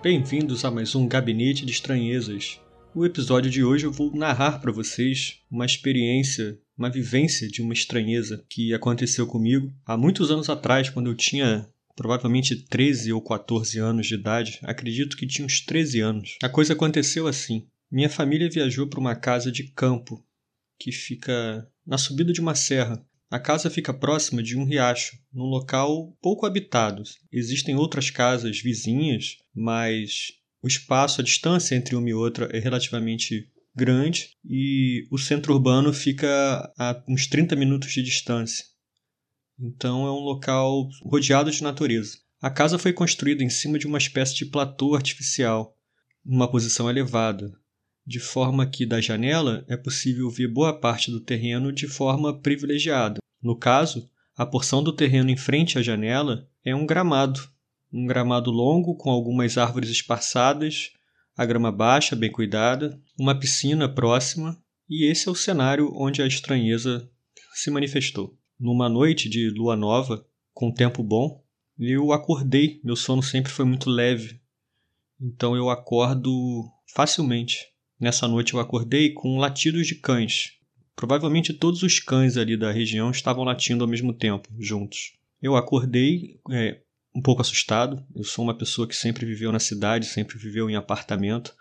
Bem-vindos a mais um Gabinete de Estranhezas. No episódio de hoje eu vou narrar para vocês uma experiência, uma vivência de uma estranheza que aconteceu comigo há muitos anos atrás, quando eu tinha provavelmente 13 ou 14 anos de idade. Acredito que tinha uns 13 anos. A coisa aconteceu assim. Minha família viajou para uma casa de campo que fica na subida de uma serra. A casa fica próxima de um riacho, num local pouco habitado. Existem outras casas vizinhas, mas o espaço, a distância entre uma e outra é relativamente grande e o centro urbano fica a uns 30 minutos de distância. Então é um local rodeado de natureza. A casa foi construída em cima de uma espécie de platô artificial, numa posição elevada, de forma que da janela é possível ver boa parte do terreno de forma privilegiada. No caso, a porção do terreno em frente à janela é um gramado, um gramado longo com algumas árvores esparçadas, a grama baixa, bem cuidada, uma piscina próxima, e esse é o cenário onde a estranheza se manifestou. Numa noite de lua nova, com tempo bom, eu acordei, meu sono sempre foi muito leve, então eu acordo facilmente. Nessa noite eu acordei com latidos de cães. Provavelmente todos os cães ali da região estavam latindo ao mesmo tempo, juntos. Eu acordei é, um pouco assustado. Eu sou uma pessoa que sempre viveu na cidade, sempre viveu em apartamento.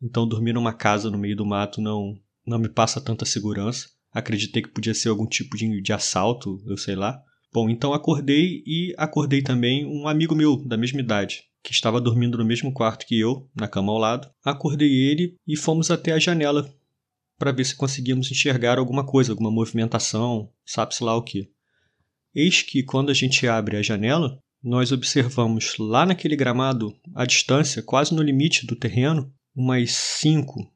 Então dormir numa casa no meio do mato não, não me passa tanta segurança. Acreditei que podia ser algum tipo de, de assalto, eu sei lá. Bom, então acordei e acordei também um amigo meu da mesma idade que estava dormindo no mesmo quarto que eu, na cama ao lado. Acordei ele e fomos até a janela para ver se conseguíamos enxergar alguma coisa, alguma movimentação, sabe-se lá o que. Eis que, quando a gente abre a janela, nós observamos lá naquele gramado, à distância, quase no limite do terreno, umas cinco,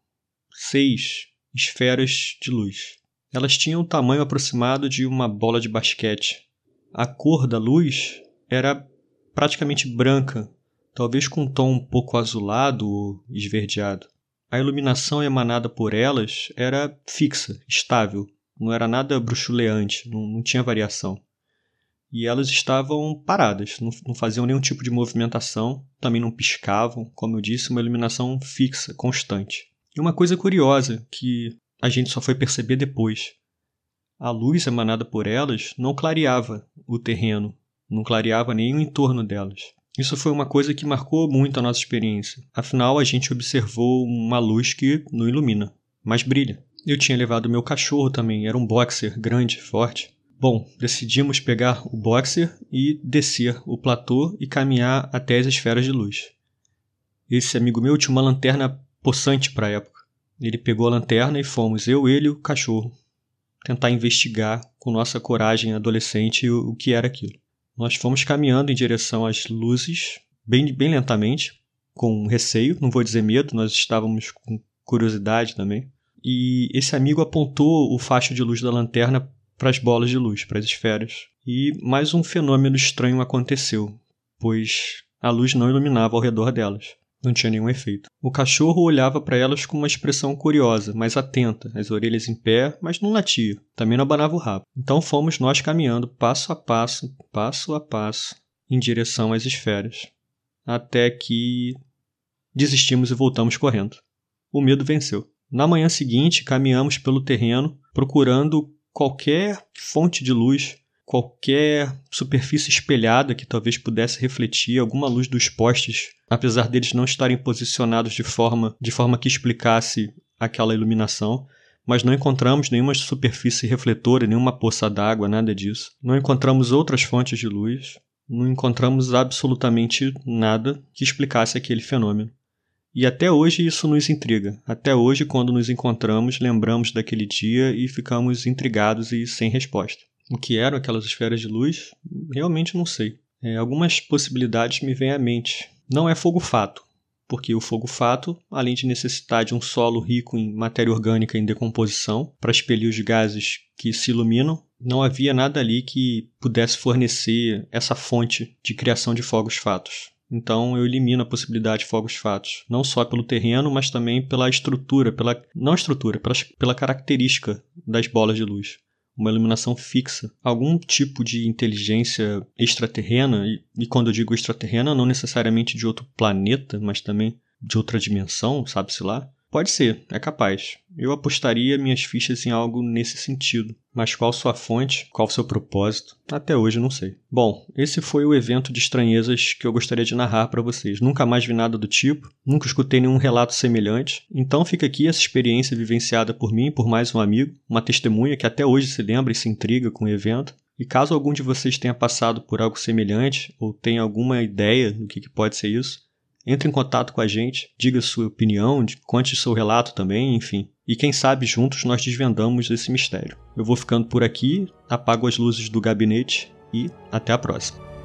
seis esferas de luz. Elas tinham o tamanho aproximado de uma bola de basquete. A cor da luz era praticamente branca, talvez com um tom um pouco azulado ou esverdeado. A iluminação emanada por elas era fixa, estável, não era nada bruxuleante, não, não tinha variação. E elas estavam paradas, não, não faziam nenhum tipo de movimentação, também não piscavam, como eu disse, uma iluminação fixa, constante. E uma coisa curiosa que a gente só foi perceber depois: a luz emanada por elas não clareava o terreno, não clareava nem o entorno delas. Isso foi uma coisa que marcou muito a nossa experiência. Afinal, a gente observou uma luz que não ilumina, mas brilha. Eu tinha levado meu cachorro também, era um boxer grande, forte. Bom, decidimos pegar o boxer e descer o platô e caminhar até as esferas de luz. Esse amigo meu tinha uma lanterna possante para a época. Ele pegou a lanterna e fomos, eu, ele e o cachorro, tentar investigar com nossa coragem adolescente o que era aquilo. Nós fomos caminhando em direção às luzes, bem, bem lentamente, com receio, não vou dizer medo, nós estávamos com curiosidade também. E esse amigo apontou o facho de luz da lanterna para as bolas de luz, para as esferas. E mais um fenômeno estranho aconteceu, pois a luz não iluminava ao redor delas. Não tinha nenhum efeito. O cachorro olhava para elas com uma expressão curiosa, mas atenta, as orelhas em pé, mas não latia. Também não abanava o rabo. Então fomos nós caminhando passo a passo, passo a passo, em direção às esferas. Até que desistimos e voltamos correndo. O medo venceu. Na manhã seguinte, caminhamos pelo terreno procurando qualquer fonte de luz qualquer superfície espelhada que talvez pudesse refletir alguma luz dos postes, apesar deles não estarem posicionados de forma, de forma que explicasse aquela iluminação. Mas não encontramos nenhuma superfície refletora, nenhuma poça d'água, nada disso. Não encontramos outras fontes de luz. Não encontramos absolutamente nada que explicasse aquele fenômeno. E até hoje isso nos intriga. Até hoje, quando nos encontramos, lembramos daquele dia e ficamos intrigados e sem resposta o que eram aquelas esferas de luz, realmente não sei. É, algumas possibilidades me vêm à mente. Não é fogo-fato, porque o fogo-fato, além de necessitar de um solo rico em matéria orgânica em decomposição para expelir os gases que se iluminam, não havia nada ali que pudesse fornecer essa fonte de criação de fogos-fatos. Então eu elimino a possibilidade de fogos-fatos, não só pelo terreno, mas também pela estrutura, pela não estrutura, pela, pela característica das bolas de luz uma iluminação fixa, algum tipo de inteligência extraterrena, e, e quando eu digo extraterrena, não necessariamente de outro planeta, mas também de outra dimensão, sabe-se lá, Pode ser, é capaz. Eu apostaria minhas fichas em algo nesse sentido. Mas qual sua fonte, qual seu propósito, até hoje não sei. Bom, esse foi o evento de estranhezas que eu gostaria de narrar para vocês. Nunca mais vi nada do tipo, nunca escutei nenhum relato semelhante. Então fica aqui essa experiência vivenciada por mim por mais um amigo, uma testemunha que até hoje se lembra e se intriga com o evento. E caso algum de vocês tenha passado por algo semelhante ou tenha alguma ideia do que pode ser isso, entre em contato com a gente, diga sua opinião, conte seu relato também, enfim. E quem sabe juntos nós desvendamos esse mistério. Eu vou ficando por aqui, apago as luzes do gabinete e até a próxima.